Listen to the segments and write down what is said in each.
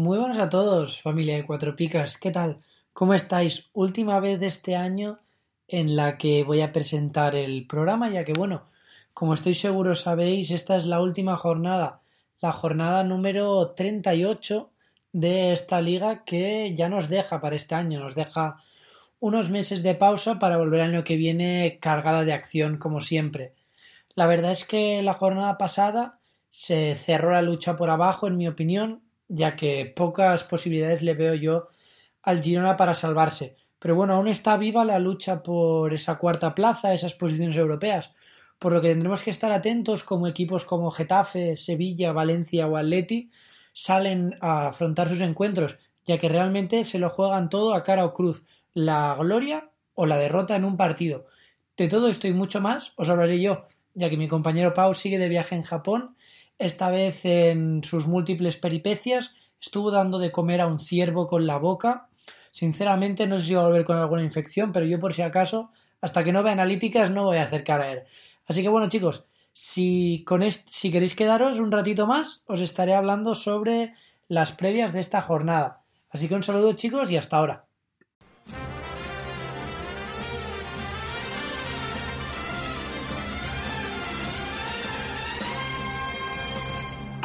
Muy buenas a todos, familia de Cuatro Picas. ¿Qué tal? ¿Cómo estáis? Última vez de este año en la que voy a presentar el programa, ya que, bueno, como estoy seguro sabéis, esta es la última jornada, la jornada número 38 de esta liga que ya nos deja para este año, nos deja unos meses de pausa para volver al año que viene cargada de acción como siempre. La verdad es que la jornada pasada se cerró la lucha por abajo, en mi opinión, ya que pocas posibilidades le veo yo al Girona para salvarse. Pero bueno, aún está viva la lucha por esa cuarta plaza, esas posiciones europeas, por lo que tendremos que estar atentos como equipos como Getafe, Sevilla, Valencia o Atleti salen a afrontar sus encuentros, ya que realmente se lo juegan todo a cara o cruz, la gloria o la derrota en un partido. De todo esto y mucho más os hablaré yo, ya que mi compañero Pau sigue de viaje en Japón, esta vez en sus múltiples peripecias, estuvo dando de comer a un ciervo con la boca. Sinceramente no sé si va a volver con alguna infección, pero yo por si acaso, hasta que no vea analíticas, no voy a acercar a él. Así que bueno, chicos, si, con si queréis quedaros un ratito más, os estaré hablando sobre las previas de esta jornada. Así que un saludo chicos y hasta ahora.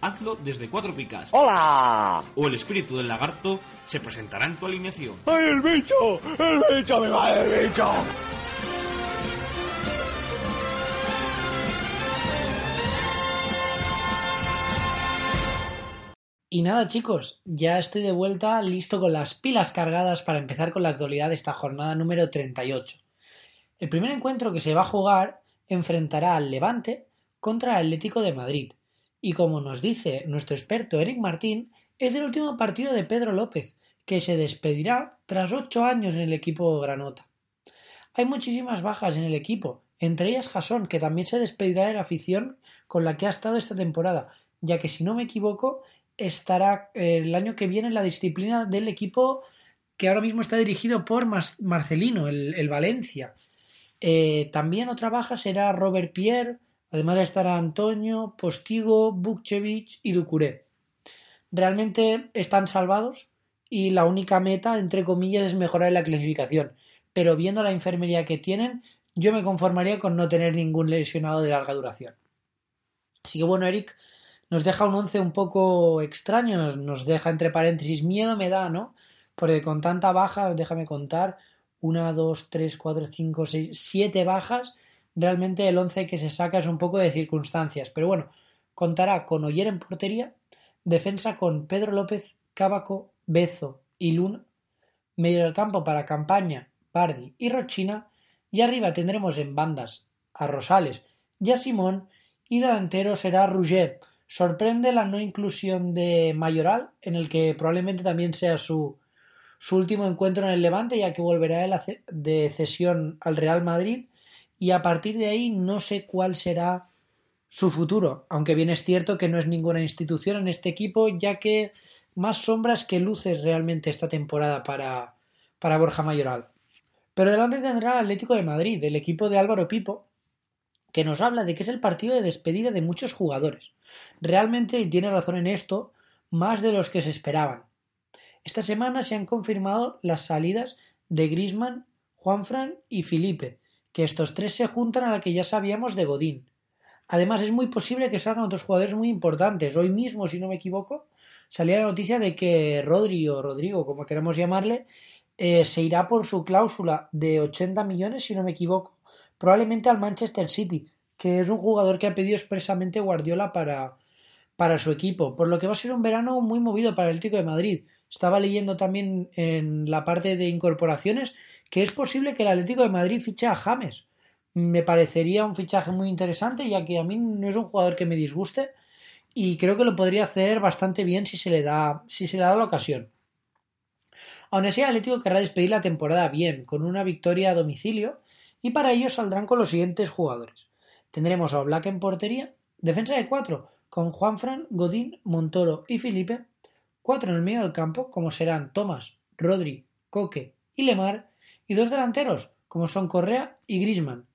hazlo desde Cuatro Picas. ¡Hola! O el espíritu del lagarto se presentará en tu alineación. ¡Ay, el bicho! ¡El bicho! ¡Me va el bicho! Y nada chicos, ya estoy de vuelta listo con las pilas cargadas para empezar con la actualidad de esta jornada número 38. El primer encuentro que se va a jugar enfrentará al Levante contra el Atlético de Madrid. Y como nos dice nuestro experto Eric Martín, es el último partido de Pedro López, que se despedirá tras ocho años en el equipo Granota. Hay muchísimas bajas en el equipo, entre ellas Jasón, que también se despedirá de la afición con la que ha estado esta temporada, ya que si no me equivoco, estará eh, el año que viene en la disciplina del equipo que ahora mismo está dirigido por Marcelino, el, el Valencia. Eh, también otra baja será Robert Pierre, además estará Antonio, Postigo, Bukchevich y Ducuré. Realmente están salvados y la única meta, entre comillas, es mejorar la clasificación. Pero viendo la enfermería que tienen, yo me conformaría con no tener ningún lesionado de larga duración. Así que bueno, Eric nos deja un once un poco extraño, nos, nos deja entre paréntesis miedo me da, ¿no? Porque con tanta baja, déjame contar, una, dos, tres, cuatro, cinco, seis, siete bajas, realmente el once que se saca es un poco de circunstancias. Pero bueno, contará con Oyer en portería, defensa con Pedro López, Cábaco, Bezo y Luna, medio del campo para Campaña, Bardi y Rochina, y arriba tendremos en bandas a Rosales y a Simón, y delantero será Rouget, Sorprende la no inclusión de Mayoral, en el que probablemente también sea su, su último encuentro en el Levante, ya que volverá de cesión al Real Madrid, y a partir de ahí no sé cuál será su futuro, aunque bien es cierto que no es ninguna institución en este equipo, ya que más sombras que luces realmente esta temporada para, para Borja Mayoral. Pero delante tendrá al Atlético de Madrid, el equipo de Álvaro Pipo, que nos habla de que es el partido de despedida de muchos jugadores. Realmente, tiene razón en esto, más de los que se esperaban. Esta semana se han confirmado las salidas de Grisman, Juanfran y Felipe, que estos tres se juntan a la que ya sabíamos de Godín. Además, es muy posible que salgan otros jugadores muy importantes. Hoy mismo, si no me equivoco, salía la noticia de que Rodri o Rodrigo, como queramos llamarle, eh, se irá por su cláusula de 80 millones, si no me equivoco, probablemente al Manchester City, que es un jugador que ha pedido expresamente Guardiola para, para su equipo, por lo que va a ser un verano muy movido para el Atlético de Madrid. Estaba leyendo también en la parte de incorporaciones que es posible que el Atlético de Madrid fiche a James. Me parecería un fichaje muy interesante, ya que a mí no es un jugador que me disguste y creo que lo podría hacer bastante bien si se le da, si se le da la ocasión. Aún así, el Atlético querrá despedir la temporada bien, con una victoria a domicilio, y para ello saldrán con los siguientes jugadores. Tendremos a Black en portería, defensa de cuatro, con Juanfran, Godín, Montoro y Felipe, cuatro en el medio del campo, como serán Tomás, Rodri, Coque y Lemar, y dos delanteros, como son Correa y Grisman.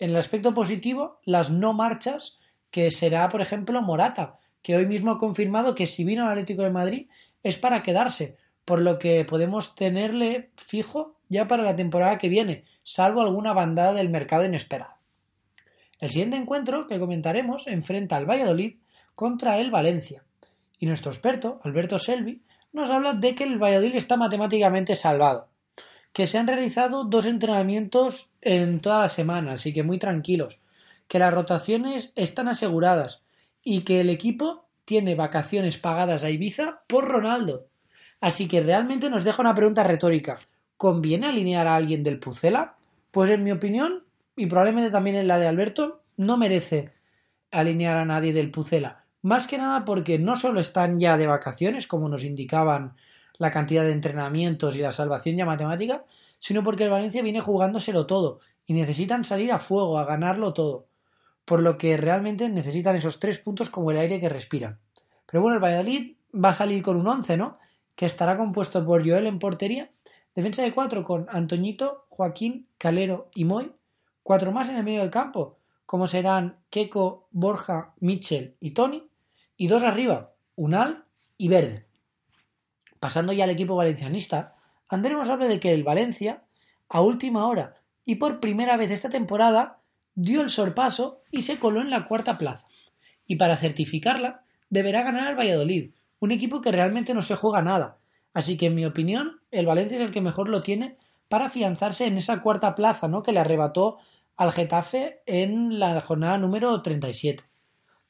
En el aspecto positivo, las no marchas, que será, por ejemplo, Morata, que hoy mismo ha confirmado que si vino al Atlético de Madrid es para quedarse, por lo que podemos tenerle fijo ya para la temporada que viene, salvo alguna bandada del mercado inesperada. El siguiente encuentro que comentaremos enfrenta al Valladolid contra el Valencia, y nuestro experto, Alberto Selvi, nos habla de que el Valladolid está matemáticamente salvado, que se han realizado dos entrenamientos en toda la semana, así que muy tranquilos, que las rotaciones están aseguradas y que el equipo tiene vacaciones pagadas a Ibiza por Ronaldo. Así que realmente nos deja una pregunta retórica. ¿Conviene alinear a alguien del Pucela? Pues en mi opinión, y probablemente también en la de Alberto, no merece alinear a nadie del Pucela. Más que nada porque no solo están ya de vacaciones, como nos indicaban la cantidad de entrenamientos y la salvación ya matemática, sino porque el Valencia viene jugándoselo todo y necesitan salir a fuego, a ganarlo todo. Por lo que realmente necesitan esos tres puntos como el aire que respiran. Pero bueno, el Valladolid va a salir con un once, ¿no? Que estará compuesto por Joel en portería, defensa de cuatro con Antoñito, Joaquín, Calero y Moy, cuatro más en el medio del campo, como serán Keco, Borja, Mitchell y Tony, y dos arriba, Unal y Verde. Pasando ya al equipo valencianista, André nos habla de que el Valencia, a última hora y por primera vez esta temporada, dio el sorpaso y se coló en la cuarta plaza. Y para certificarla, deberá ganar al Valladolid, un equipo que realmente no se juega nada. Así que, en mi opinión, el Valencia es el que mejor lo tiene para afianzarse en esa cuarta plaza, ¿no? Que le arrebató al Getafe en la jornada número 37.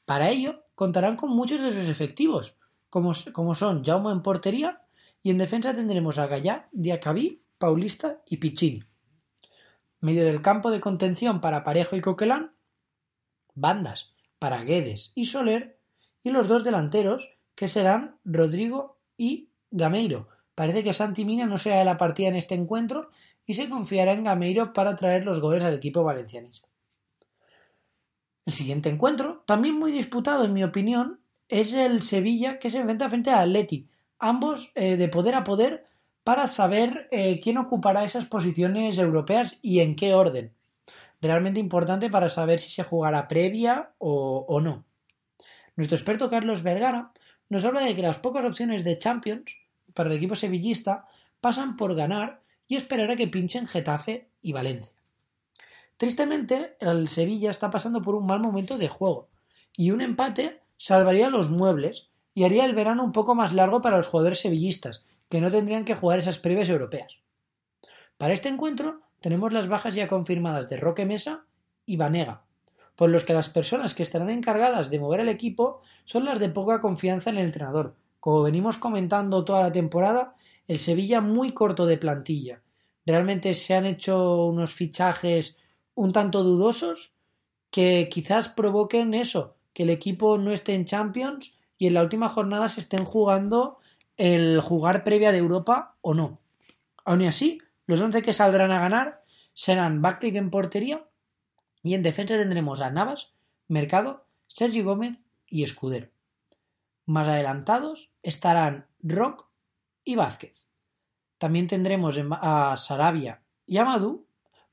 Para ello, contarán con muchos de sus efectivos, como, como son Jaume en portería, y en defensa tendremos a Gallá, Diacabí, Paulista y Piccini. Medio del campo de contención para Parejo y Coquelán, bandas para Guedes y Soler, y los dos delanteros que serán Rodrigo y Gameiro. Parece que Santi Mina no sea de la partida en este encuentro y se confiará en Gameiro para traer los goles al equipo valencianista. El siguiente encuentro, también muy disputado en mi opinión, es el Sevilla que se enfrenta frente a Atleti, ambos eh, de poder a poder para saber eh, quién ocupará esas posiciones europeas y en qué orden. Realmente importante para saber si se jugará previa o, o no. Nuestro experto Carlos Vergara nos habla de que las pocas opciones de Champions para el equipo sevillista pasan por ganar y esperar a que pinchen Getafe y Valencia. Tristemente, el Sevilla está pasando por un mal momento de juego y un empate salvaría los muebles y haría el verano un poco más largo para los jugadores sevillistas, que no tendrían que jugar esas previas europeas. Para este encuentro tenemos las bajas ya confirmadas de Roque Mesa y Vanega, por los que las personas que estarán encargadas de mover el equipo son las de poca confianza en el entrenador. Como venimos comentando toda la temporada, el Sevilla muy corto de plantilla. Realmente se han hecho unos fichajes un tanto dudosos que quizás provoquen eso, que el equipo no esté en Champions y en la última jornada se estén jugando el jugar previa de Europa o no. Aún así, los 11 que saldrán a ganar serán Backlick en portería y en defensa tendremos a Navas, Mercado, Sergi Gómez y Escudero. Más adelantados estarán Rock y Vázquez. También tendremos a Sarabia y Amadou.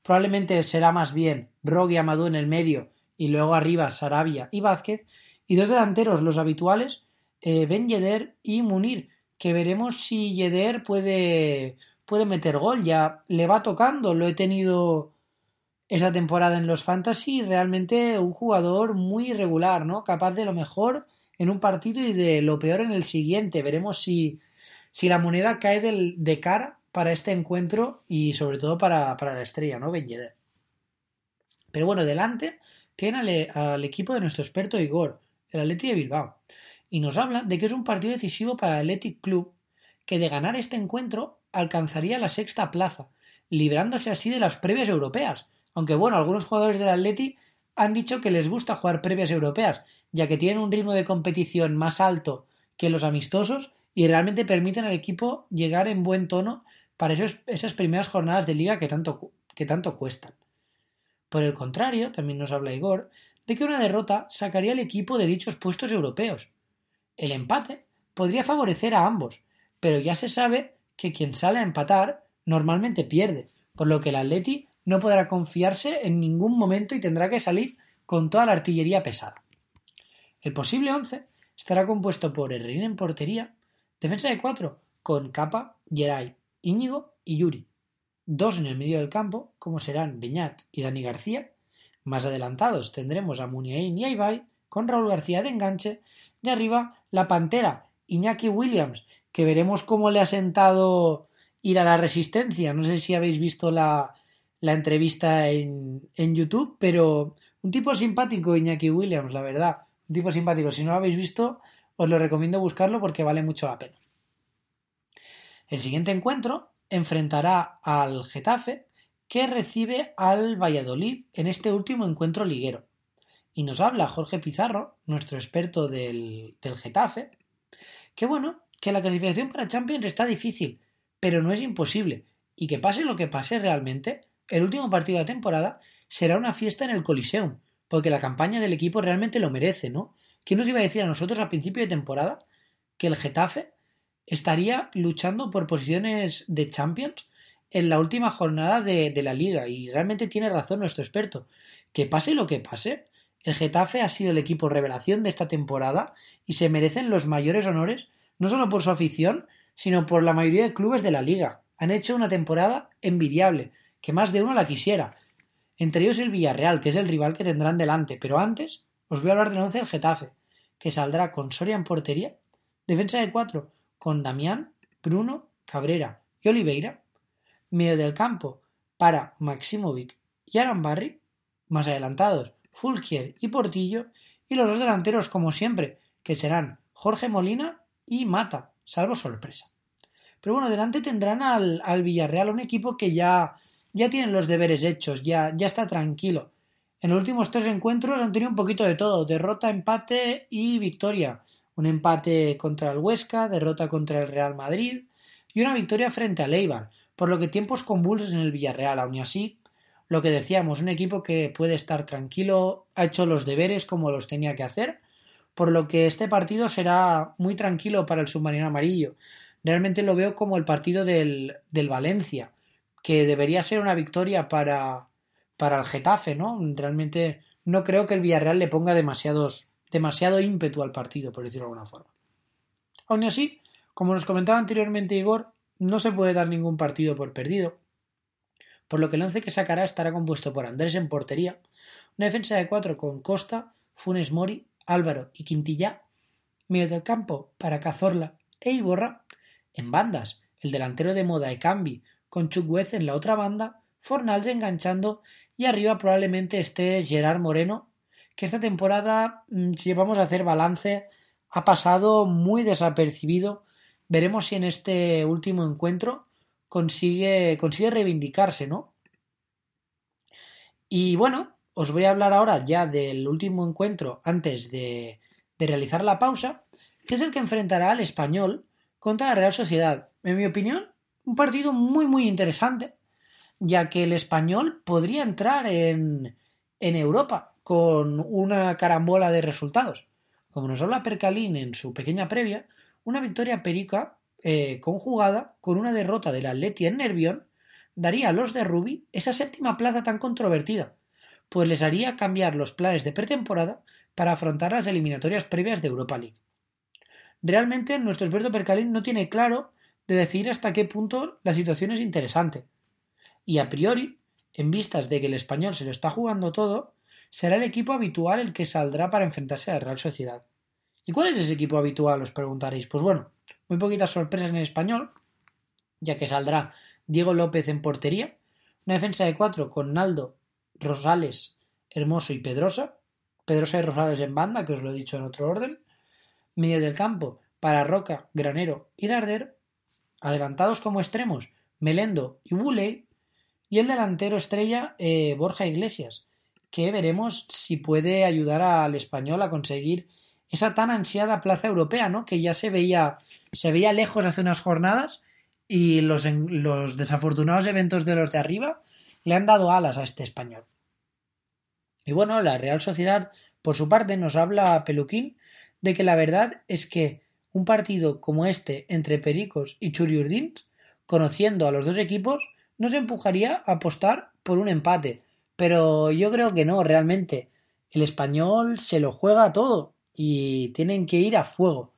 Probablemente será más bien Rock y Amadou en el medio y luego arriba Sarabia y Vázquez. Y dos delanteros, los habituales, eh, Ben Yedder y Munir, que veremos si Yedder puede, puede meter gol. Ya le va tocando, lo he tenido esta temporada en los Fantasy, realmente un jugador muy irregular, ¿no? Capaz de lo mejor en un partido y de lo peor en el siguiente. Veremos si, si la moneda cae del, de cara para este encuentro y sobre todo para, para la estrella, ¿no? Ben Yedder. Pero bueno, delante tiene al, al, equipo de nuestro experto Igor, el Athletic de Bilbao, y nos habla de que es un partido decisivo para el Athletic Club, que de ganar este encuentro alcanzaría la sexta plaza, librándose así de las previas europeas, aunque bueno, algunos jugadores del Athletic han dicho que les gusta jugar previas europeas, ya que tienen un ritmo de competición más alto que los amistosos y realmente permiten al equipo llegar en buen tono para esas primeras jornadas de liga que tanto, que tanto cuestan. Por el contrario, también nos habla Igor, de que una derrota sacaría al equipo de dichos puestos europeos. El empate podría favorecer a ambos, pero ya se sabe que quien sale a empatar normalmente pierde, por lo que el Atleti no podrá confiarse en ningún momento y tendrá que salir con toda la artillería pesada. El posible once estará compuesto por Herrín en portería, defensa de cuatro con Capa, Geray, Íñigo y Yuri, dos en el medio del campo, como serán Beñat y Dani García, más adelantados tendremos a Muniain y a con Raúl García de enganche, y arriba la Pantera, Iñaki Williams, que veremos cómo le ha sentado ir a la resistencia. No sé si habéis visto la, la entrevista en, en YouTube, pero un tipo simpático, Iñaki Williams, la verdad. Un tipo simpático. Si no lo habéis visto, os lo recomiendo buscarlo porque vale mucho la pena. El siguiente encuentro enfrentará al Getafe, que recibe al Valladolid en este último encuentro liguero. Y nos habla Jorge Pizarro, nuestro experto del, del Getafe, que bueno, que la clasificación para Champions está difícil, pero no es imposible, y que pase lo que pase realmente, el último partido de la temporada será una fiesta en el Coliseum, porque la campaña del equipo realmente lo merece, ¿no? ¿Quién nos iba a decir a nosotros a principio de temporada que el Getafe estaría luchando por posiciones de Champions en la última jornada de, la liga? Y realmente tiene razón nuestro experto. Que pase lo que pase, el Getafe ha sido el equipo revelación de esta temporada y se merecen los mayores honores, no solo por su afición, sino por la mayoría de clubes de la liga. Han hecho una temporada envidiable, que más de uno la quisiera. Entre ellos el Villarreal, que es el rival que tendrán delante. Pero antes os voy a hablar del once del Getafe, que saldrá con Soria en portería, defensa de cuatro, con Damián, Bruno, Cabrera y Oliveira, medio del campo para Maximovic y Arambarri, más adelantados Fulquier y Portillo, y los dos delanteros como siempre, que serán Jorge Molina y Mata, salvo sorpresa. Pero bueno, delante tendrán al, al Villarreal, un equipo que ya ya tienen los deberes hechos, ya, ya está tranquilo. En los últimos tres encuentros han tenido un poquito de todo, derrota, empate y victoria. Un empate contra el Huesca, derrota contra el Real Madrid y una victoria frente al Eibar, por lo que tiempos convulsos en el Villarreal, aún así, lo que decíamos, un equipo que puede estar tranquilo, ha hecho los deberes como los tenía que hacer, por lo que este partido será muy tranquilo para el submarino amarillo. Realmente lo veo como el partido del, del Valencia, que debería ser una victoria para, para el Getafe, ¿no? Realmente no creo que el Villarreal le ponga demasiados, demasiado ímpetu al partido, por decirlo de alguna forma. Aún así, como nos comentaba anteriormente Igor, no se puede dar ningún partido por perdido, por lo que el once que sacará estará compuesto por Andrés en portería, una defensa de cuatro con Costa, Funes Mori, Álvaro y Quintilla, medio del campo para Cazorla e Iborra, en bandas, el delantero de moda Ekambi con Chukwueze en la otra banda, Fornals enganchando y arriba probablemente esté Gerard Moreno, que esta temporada, mm, si vamos a hacer balance, ha pasado muy desapercibido. Veremos si en este último encuentro consigue, consigue reivindicarse, ¿no? Y bueno, os voy a hablar ahora ya del último encuentro antes de, de realizar la pausa, que es el que enfrentará al español contra la Real Sociedad. En mi opinión, un partido muy muy interesante, ya que el español podría entrar en, en Europa con una carambola de resultados. Como nos habla Percalín en su pequeña previa, una victoria perica eh, conjugada con una derrota del Atleti en Nervión daría a los de Rubi esa séptima plaza tan controvertida, pues les haría cambiar los planes de pretemporada para afrontar las eliminatorias previas de Europa League. Realmente nuestro experto Percalín no tiene claro de decir hasta qué punto la situación es interesante. Y a priori, en vistas de que el español se lo está jugando todo, será el equipo habitual el que saldrá para enfrentarse a la Real Sociedad. ¿Y cuál es ese equipo habitual? Os preguntaréis. Pues bueno, muy poquitas sorpresas en el español, ya que saldrá Diego López en portería, una defensa de cuatro con Naldo, Rosales, Hermoso y Pedrosa, Pedrosa y Rosales en banda, que os lo he dicho en otro orden, medio del campo para Roca, Granero y Darder, adelantados como extremos Melendo y Woolley, y el delantero estrella eh, Borja Iglesias, que veremos si puede ayudar al español a conseguir esa tan ansiada plaza europea, ¿no? Que ya se veía, se veía lejos hace unas jornadas y los, los desafortunados eventos de los de arriba le han dado alas a este español. Y bueno, la Real Sociedad, por su parte, nos habla Peluquín de que la verdad es que un partido como este entre Pericos y Churiurdins, conociendo a los dos equipos, nos empujaría a apostar por un empate. Pero yo creo que no, realmente. El español se lo juega todo y tienen que ir a fuego.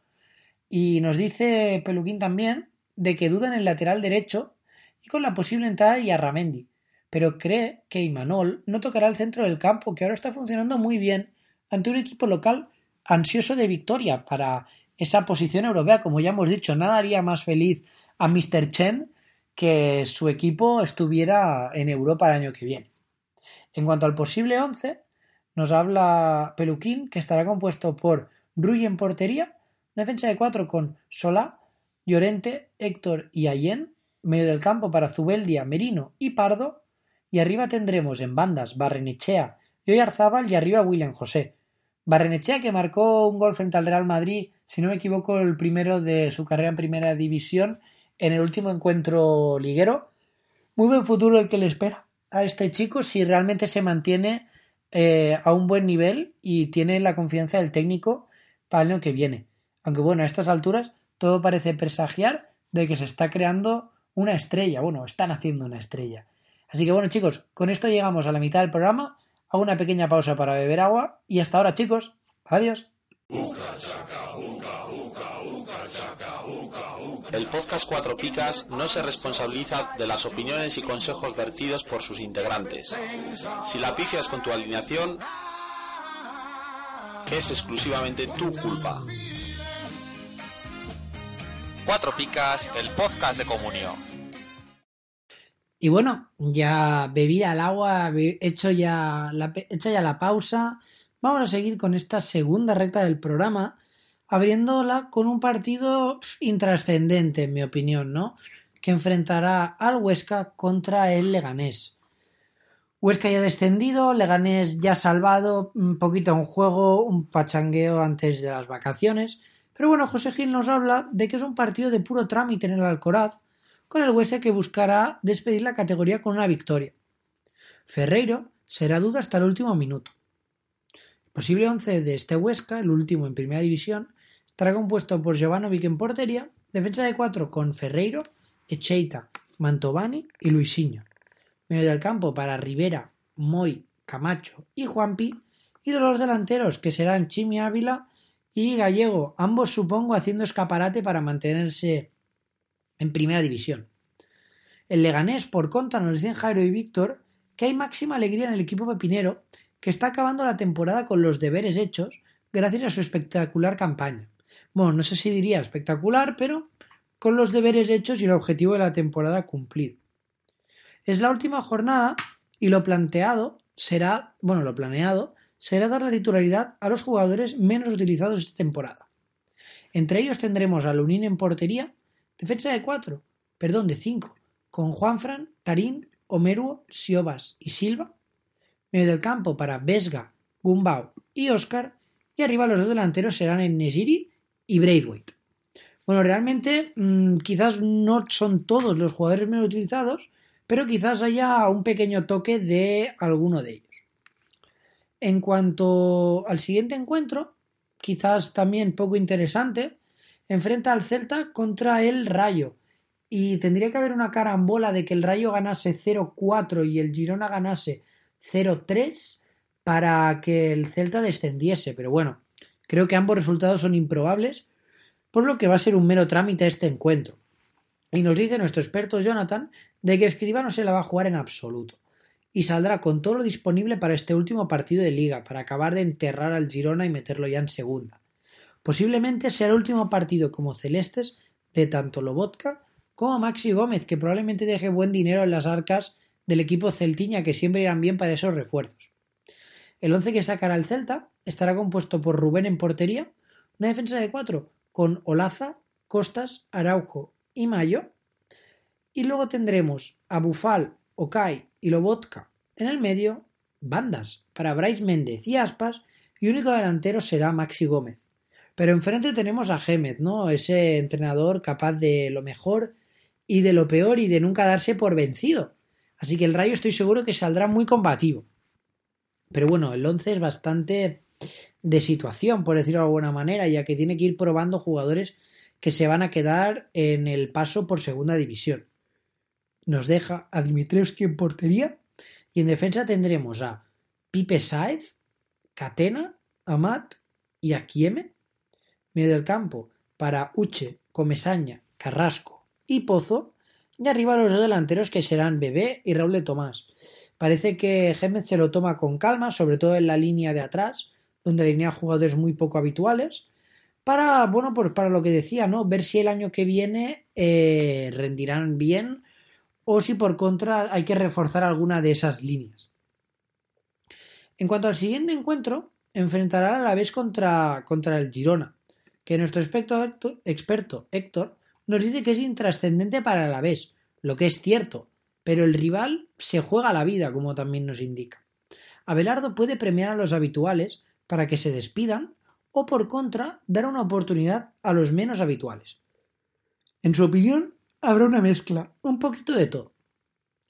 Y nos dice Peluquín también de que duda en el lateral derecho y con la posible entrada de Yarramendi, pero cree que Imanol no tocará el centro del campo, que ahora está funcionando muy bien ante un equipo local ansioso de victoria para esa posición europea. Como ya hemos dicho, nada haría más feliz a Mr. Chen que su equipo estuviera en Europa el año que viene. En cuanto al posible 11, nos habla Peluquín, que estará compuesto por Rui en portería, una defensa de cuatro con Solá, Llorente, Héctor y Allen, medio del campo para Zubeldia, Merino y Pardo, y arriba tendremos en bandas Barrenechea y Oyarzábal y arriba William José. Barrenechea que marcó un gol frente al Real Madrid, si no me equivoco, el primero de su carrera en primera división en el último encuentro liguero. Muy buen futuro el que le espera a este chico si realmente se mantiene eh, a un buen nivel y tiene la confianza del técnico para el año que viene. Aunque bueno, a estas alturas todo parece presagiar de que se está creando una estrella. Bueno, están haciendo una estrella. Así que bueno chicos, con esto llegamos a la mitad del programa. Hago una pequeña pausa para beber agua y hasta ahora chicos. Adiós. El podcast Cuatro Picas no se responsabiliza de las opiniones y consejos vertidos por sus integrantes. Si la pifias con tu alineación, es exclusivamente tu culpa. Cuatro Picas, el podcast de comunión. Y bueno, ya bebida al agua, hecho ya la, hecha ya la pausa, vamos a seguir con esta segunda recta del programa abriéndola con un partido intrascendente, en mi opinión, ¿no? Que enfrentará al Huesca contra el Leganés. Huesca ya descendido, Leganés ya salvado, un poquito en juego, un pachangueo antes de las vacaciones. Pero bueno, José Gil nos habla de que es un partido de puro trámite en el Alcoraz, con el Huesca que buscará despedir la categoría con una victoria. Ferreiro será duda hasta el último minuto. El posible once de este Huesca, el último en primera división, Estará compuesto por Jovanovic en portería, defensa de cuatro con Ferreiro, Echeita, Mantovani y Luisinho. Medio del campo para Rivera, Moy, Camacho y Juanpi. Y de los delanteros que serán Chimi Ávila y Gallego, ambos supongo haciendo escaparate para mantenerse en primera división. El Leganés, por contra, nos dicen Jairo y Víctor que hay máxima alegría en el equipo pepinero que está acabando la temporada con los deberes hechos gracias a su espectacular campaña bueno, no sé si diría espectacular, pero con los deberes hechos y el objetivo de la temporada cumplido. Es la última jornada y lo planteado será, bueno, lo planeado será dar la titularidad a los jugadores menos utilizados esta temporada. Entre ellos tendremos a Lunin en portería, defensa de cuatro, perdón, de cinco, con Juanfran, Tarín, Omeruo, Siobas y Silva, Medio del campo para Vesga, Gumbau y Oscar. Y arriba los dos delanteros serán en Nesiri y Braithwaite. Bueno, realmente mmm, quizás no son todos los jugadores menos utilizados, pero quizás haya un pequeño toque de alguno de ellos. En cuanto al siguiente encuentro, quizás también poco interesante, enfrenta al Celta contra el Rayo. Y tendría que haber una carambola de que el Rayo ganase 0-4 y el Girona ganase 0-3 para que el Celta descendiese. Pero bueno, creo que ambos resultados son improbables, por lo que va a ser un mero trámite este encuentro. Y nos dice nuestro experto Jonathan de que Escriba no se la va a jugar en absoluto. Y saldrá con todo lo disponible para este último partido de liga, para acabar de enterrar al Girona y meterlo ya en segunda. Posiblemente sea el último partido como celestes de tanto Lobotka como Maxi Gómez, que probablemente deje buen dinero en las arcas del equipo celtiña, que siempre irán bien para esos refuerzos. El once que sacará el Celta estará compuesto por Rubén en portería, una defensa de cuatro con Olaza, Costas, Araujo y Mayo. Y luego tendremos a Bufal, Okai y Lobotka en el medio, bandas para Bryce Méndez y Aspas, y único delantero será Maxi Gómez. Pero enfrente tenemos a Gémez, ¿no? Ese entrenador capaz de lo mejor y de lo peor y de nunca darse por vencido. Así que el Rayo estoy seguro que saldrá muy combativo. Pero bueno, el 11 es bastante de situación, por decirlo de alguna manera, ya que tiene que ir probando jugadores que se van a quedar en el paso por segunda división. Nos deja a Dimitrievski en portería y en defensa tendremos a Pipe Saez, Catena, Amat y Akieme. Medio del campo para Uche, Comesaña, Carrasco y Pozo. Y arriba los dos delanteros que serán Bebé y Raúl de Tomás. Parece que Gémez se lo toma con calma, sobre todo en la línea de atrás, donde alinea jugadores muy poco habituales, para, bueno, pues para lo que decía, ¿no? Ver si el año que viene eh, rendirán bien o si por contra hay que reforzar alguna de esas líneas. En cuanto al siguiente encuentro, enfrentará a la vez contra, contra el Girona, que nuestro experto, experto Héctor nos dice que es intrascendente para la vez, lo que es cierto, pero el rival se juega la vida, como también nos indica. Abelardo puede premiar a los habituales para que se despidan o por contra dar una oportunidad a los menos habituales. En su opinión, habrá una mezcla, un poquito de todo.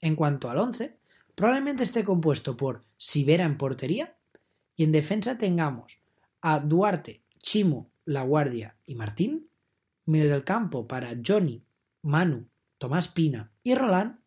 En cuanto al once, probablemente esté compuesto por Sibera en portería y en defensa tengamos a Duarte, Chimo, La Guardia y Martín, medio del campo para Johnny, Manu, Tomás Pina y Roland,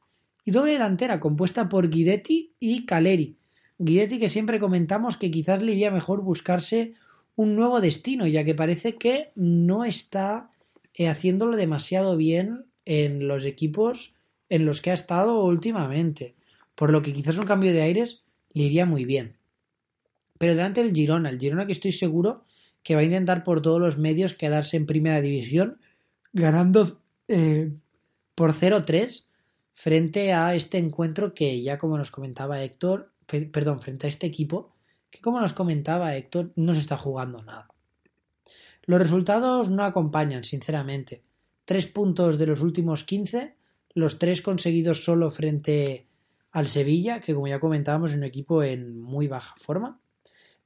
y doble delantera compuesta por Guidetti y Caleri, Guidetti que siempre comentamos que quizás le iría mejor buscarse un nuevo destino, ya que parece que no está eh, haciéndolo demasiado bien en los equipos en los que ha estado últimamente, por lo que quizás un cambio de aires le iría muy bien. Pero delante del Girona, el Girona que estoy seguro que va a intentar por todos los medios quedarse en primera división, ganando eh, por 0-3 frente a este encuentro que ya como nos comentaba Héctor, perdón, frente a este equipo, que como nos comentaba Héctor, no se está jugando nada. Los resultados no acompañan, sinceramente. Tres puntos de los últimos 15, los tres conseguidos solo frente al Sevilla, que como ya comentábamos es un equipo en muy baja forma.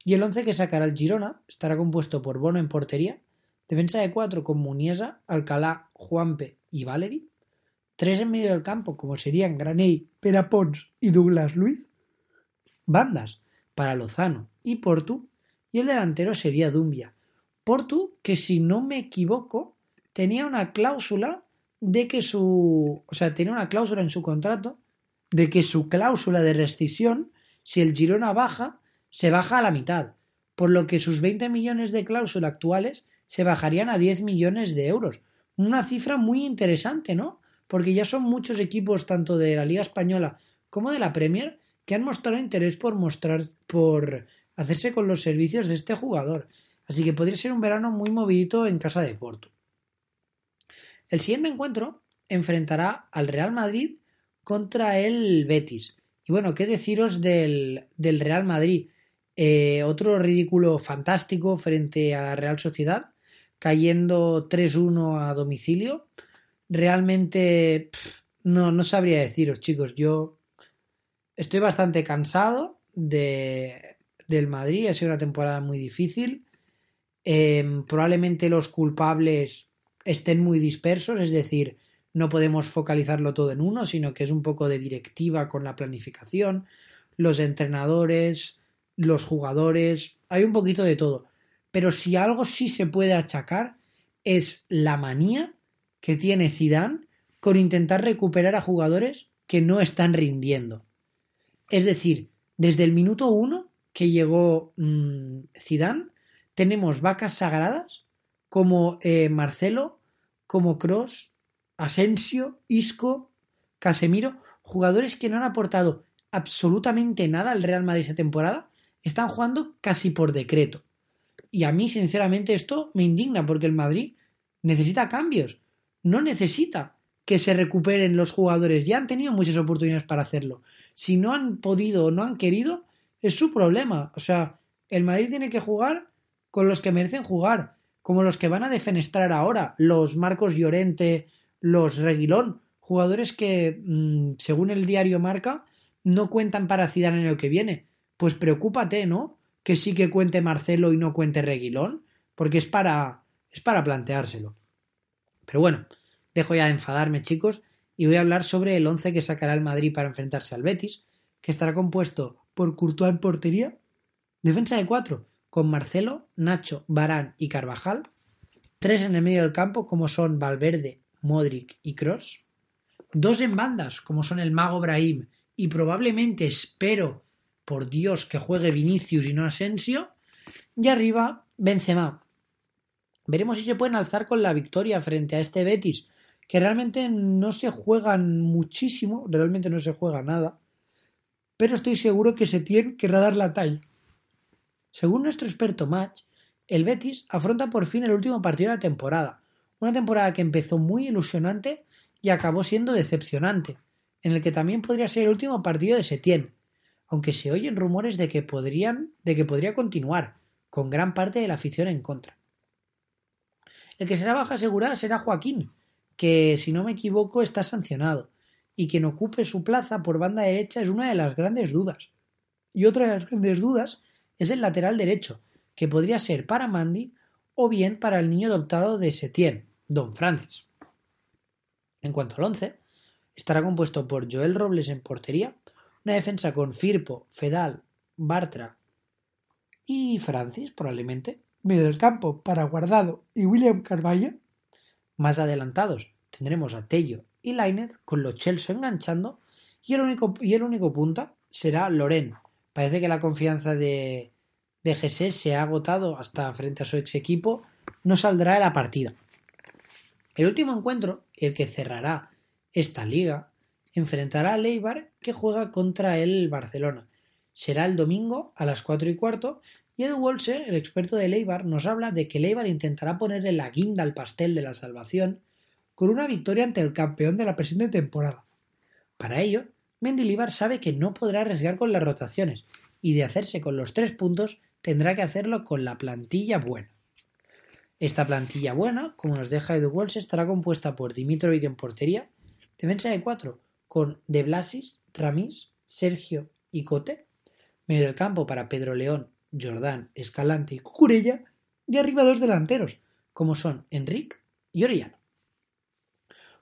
Y el 11 que sacará el Girona estará compuesto por Bono en portería, defensa de cuatro con Muniesa, Alcalá, Juanpe y Valery, tres en medio del campo como serían Graney, Perapons y Douglas Luiz, bandas para Lozano y Portu, y el delantero sería Dumbia. Portu, que si no me equivoco, tenía una cláusula de que su. O sea, tenía una cláusula en su contrato de que su cláusula de rescisión, si el Girona baja, se baja a la mitad, por lo que sus 20 millones de cláusula actuales se bajarían a 10 millones de euros. Una cifra muy interesante, ¿no? Porque ya son muchos equipos, tanto de la Liga Española como de la Premier, que han mostrado interés por mostrar, por hacerse con los servicios de este jugador. Así que podría ser un verano muy movidito en casa de Porto. El siguiente encuentro enfrentará al Real Madrid contra el Betis. Y bueno, ¿qué deciros del, del Real Madrid? Eh, otro ridículo fantástico frente a la Real Sociedad, cayendo 3-1 a domicilio. Realmente no, no sabría deciros, chicos. Yo Estoy bastante cansado de, del Madrid. Ha sido una temporada muy difícil. Eh, probablemente los culpables estén muy dispersos, es decir, no podemos focalizarlo todo en uno, sino que es un poco de directiva con la planificación, los entrenadores, los jugadores, hay un poquito de todo. Pero si algo sí se puede achacar es la manía que tiene Zidane con intentar recuperar a jugadores que no están rindiendo. Es decir, desde el minuto uno que llegó mmm, Zidane, tenemos vacas sagradas como eh, Marcelo, como Cross, Asensio, Isco, Casemiro, jugadores que no han aportado absolutamente nada al Real Madrid esta temporada, están jugando casi por decreto. Y a mí, sinceramente, esto me indigna porque el Madrid necesita cambios. No necesita que se recuperen los jugadores. Ya han tenido muchas oportunidades para hacerlo. Si no han podido o no han querido, es su problema. O sea, el Madrid tiene que jugar con los que merecen jugar, como los que van a defenestrar ahora, los Marcos Llorente, los Reguilón, jugadores que, mmm, según el diario Marca, no cuentan para Zidane en el que viene. Pues preocúpate, ¿no? Que sí que cuente Marcelo y no cuente Reguilón, porque es para es para planteárselo. Pero bueno, dejo ya de enfadarme, chicos, y voy a hablar sobre el 11 que sacará el Madrid para enfrentarse al Betis, que estará compuesto por Courtois en portería, defensa de cuatro, con Marcelo, Nacho, Barán y Carvajal, tres en el medio del campo, como son Valverde, Modric y Cross, dos en bandas, como son el Mago Brahim y probablemente espero, por Dios, que juegue Vinicius y no Asensio, y arriba Benzema. Veremos si se pueden alzar con la victoria frente a este Betis, que realmente no se juegan muchísimo, realmente no se juega nada, pero estoy seguro que se tiene que dar la talla. Según nuestro experto Match, el Betis afronta por fin el último partido de la temporada, una temporada que empezó muy ilusionante y acabó siendo decepcionante, en el que también podría ser el último partido de Setién, aunque se oyen rumores de que podrían, de que podría continuar, con gran parte de la afición en contra. El que será baja asegurada será Joaquín, que si no me equivoco está sancionado, y quien ocupe su plaza por banda derecha es una de las grandes dudas. Y otra de las grandes dudas es el lateral derecho, que podría ser para Mandy o bien para el niño adoptado de Setién, Don Francis. En cuanto al once, estará compuesto por Joel Robles en portería, una defensa con Firpo, Fedal, Bartra y Francis, probablemente, medio del campo para Guardado y William Carvalho. Más adelantados tendremos a Tello y Lainez con los Chelsea enganchando y el único, y el único punta será Loren. Parece que la confianza de, de se ha agotado hasta frente a su ex equipo, no saldrá de la partida. El último encuentro, el que cerrará esta liga, enfrentará a Leibar que juega contra el Barcelona. Será el domingo a las 4 y cuarto y Edu Wolse, el experto de Leibar, nos habla de que Leibar intentará ponerle la guinda al pastel de la salvación con una victoria ante el campeón de la presente temporada. Para ello, Mendilibar sabe que no podrá arriesgar con las rotaciones y de hacerse con los tres puntos tendrá que hacerlo con la plantilla buena. Esta plantilla buena, como nos deja Edu Walsh, estará compuesta por Dimitrovic en portería, defensa de cuatro con De Blasis, Ramis, Sergio y Cote, medio del campo para Pedro León, Jordán, Escalante y Cucurella, y arriba dos delanteros, como son Enric y Orellano.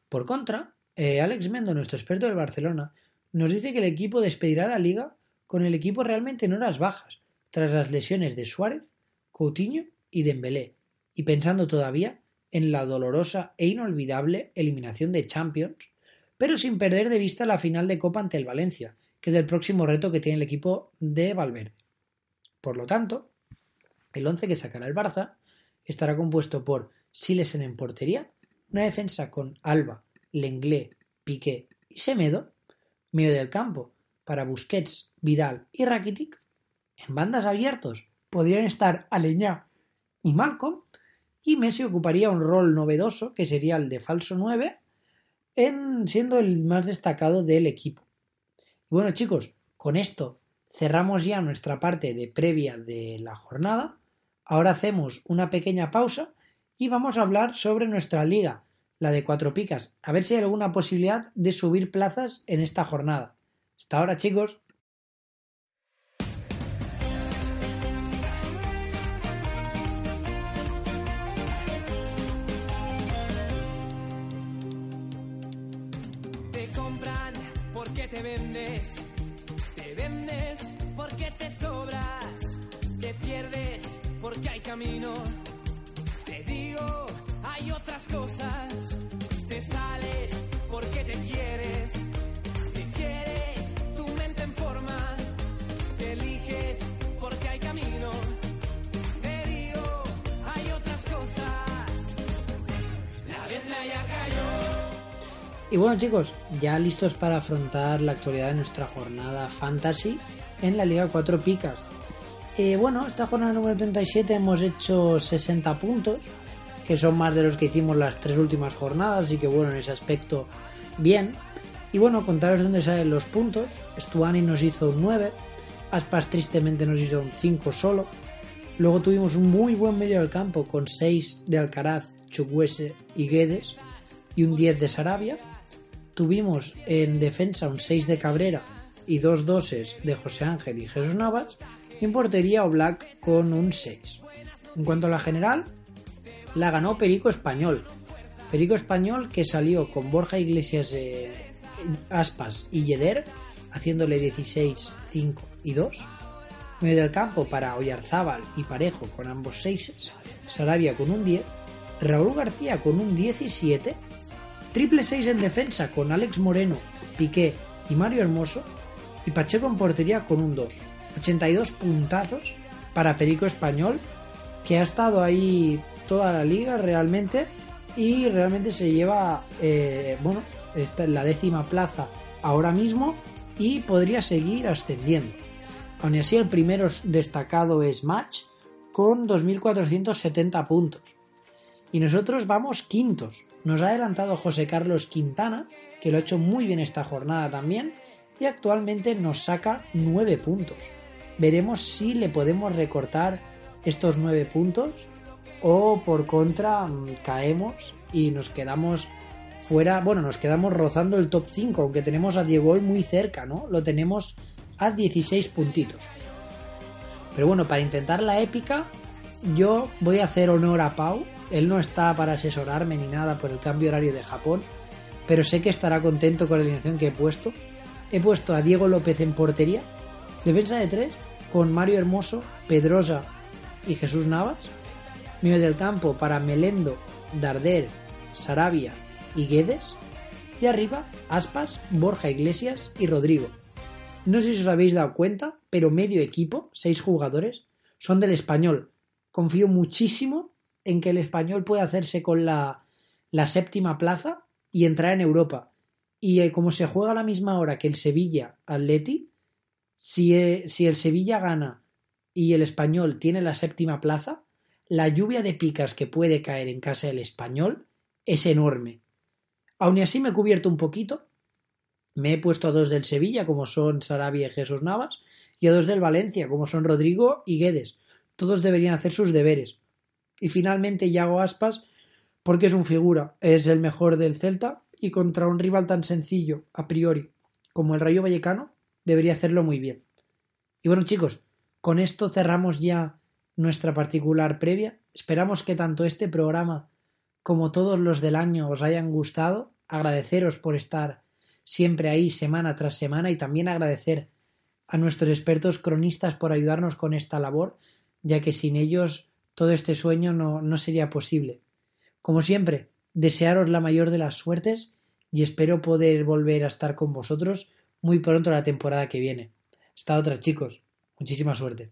Por contra, eh, Alex Mendo, nuestro experto del Barcelona, nos dice que el equipo despedirá la liga con el equipo realmente en horas bajas, tras las lesiones de Suárez, Coutinho y Dembélé, y pensando todavía en la dolorosa e inolvidable eliminación de Champions, pero sin perder de vista la final de Copa ante el Valencia, que es el próximo reto que tiene el equipo de Valverde. Por lo tanto, el once que sacará el Barça estará compuesto por Silesen en portería, una defensa con Alba, Lenglet, Piqué y Semedo, medio del campo para Busquets, Vidal y Rakitic, en bandas abiertos podrían estar Aleñá y Malcolm, y Messi ocuparía un rol novedoso que sería el de falso 9, en, siendo el más destacado del equipo. Bueno chicos, con esto cerramos ya nuestra parte de previa de la jornada. Ahora hacemos una pequeña pausa y vamos a hablar sobre nuestra liga, la de cuatro picas, a ver si hay alguna posibilidad de subir plazas en esta jornada. Hasta ahora chicos. Porque te sobras, te pierdes porque hay camino. Te digo, hay otras cosas, te sales porque te quieres, te quieres, tu mente en forma, te eliges porque hay camino. Te digo, hay otras cosas, la venda ya cayó. Y bueno chicos, ya listos para afrontar la actualidad de nuestra jornada fantasy en la Liga 4 Picas. Eh, bueno, esta jornada número 37 hemos hecho 60 puntos, que son más de los que hicimos las tres últimas jornadas, así que bueno, en ese aspecto bien. Y bueno, contaros dónde salen los puntos. Stuani nos hizo un 9, Aspas tristemente nos hizo un 5 solo. Luego tuvimos un muy buen medio del campo con 6 de Alcaraz, Chukwese y Guedes y un 10 de Sarabia. Tuvimos en defensa un 6 de Cabrera y dos doses de José Ángel y Jesús Navas. Y en portería Black con un 6. En cuanto a la general, la ganó Perico Español. Perico Español que salió con Borja Iglesias, eh, Aspas y Yeder, haciéndole 16, 5 y 2. Medio del campo para Oyarzábal y Parejo con ambos 6. Sarabia con un 10. Raúl García con un 17. Triple 6 en defensa con Alex Moreno, Piqué y Mario Hermoso. Y Pacheco en portería con un 2. 82 puntazos para Perico Español, que ha estado ahí toda la liga realmente y realmente se lleva, eh, bueno, está en la décima plaza ahora mismo y podría seguir ascendiendo. Aún así, el primero destacado es Match con 2.470 puntos. Y nosotros vamos quintos. Nos ha adelantado José Carlos Quintana, que lo ha hecho muy bien esta jornada también, y actualmente nos saca 9 puntos. Veremos si le podemos recortar estos 9 puntos o por contra mm, caemos y nos quedamos fuera, bueno, nos quedamos rozando el top 5, aunque tenemos a Diego muy cerca, ¿no? Lo tenemos a 16 puntitos. Pero bueno, para intentar la épica, yo voy a hacer honor a Pau. Él no está para asesorarme ni nada por el cambio horario de Japón, pero sé que estará contento con la alineación que he puesto. He puesto a Diego López en portería, defensa de 3, con Mario Hermoso, Pedrosa y Jesús Navas. Medio del campo para Melendo, Darder, Sarabia y Guedes. Y arriba, Aspas, Borja Iglesias y Rodrigo. No sé si os habéis dado cuenta, pero medio equipo, seis jugadores, son del español. Confío muchísimo en que el español pueda hacerse con la séptima plaza y entrar en Europa. Y eh, como se juega a la misma hora que el Sevilla Atleti, si, eh, si el Sevilla gana y el español tiene la séptima plaza, la lluvia de picas que puede caer en casa del español es enorme. Aun así me he cubierto un poquito. Me he puesto a dos del Sevilla, como son Sarabia y Jesús Navas, y a dos del Valencia, como son Rodrigo y Guedes. Todos deberían hacer sus deberes. Y finalmente Yago Aspas, porque es un figura, es el mejor del Celta, y contra un rival tan sencillo, a priori, como el Rayo Vallecano, debería hacerlo muy bien. Y bueno, chicos, con esto cerramos ya nuestra particular previa. Esperamos que tanto este programa como todos los del año os hayan gustado. Agradeceros por estar siempre ahí semana tras semana y también agradecer a nuestros expertos cronistas por ayudarnos con esta labor, ya que sin ellos todo este sueño no, no sería posible. Como siempre, desearos la mayor de las suertes y espero poder volver a estar con vosotros muy pronto la temporada que viene. Hasta otra, chicos. Muchísima suerte.